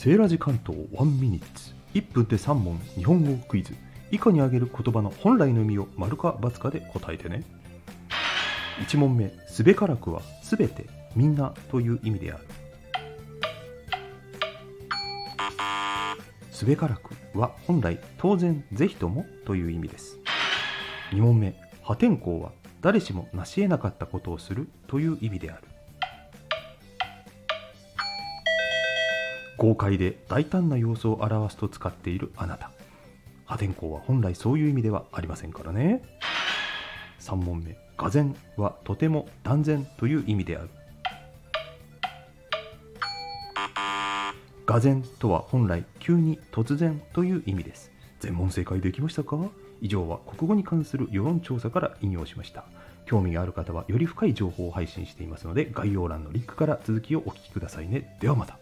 セーラジ関東1ミニッツ。1分で3問日本語クイズ。以下に挙げる言葉の本来の意味を丸か×かで答えてね。1問目すべからくはすべてみんなという意味である。すべからくは本来当然ぜひともという意味です。2問目破天荒は誰しも成し得なかったことをするという意味である。豪快で大胆な様子を表すと使っているあなた。破天荒は本来そういう意味ではありませんからね。3問目。がぜはとても断然という意味である。がぜとは本来急に突然という意味です。全問正解できましたか？以上は国語に関する世論調査から引用しました。興味がある方はより深い情報を配信していますので概要欄のリンクから続きをお聞きくださいね。ではまた。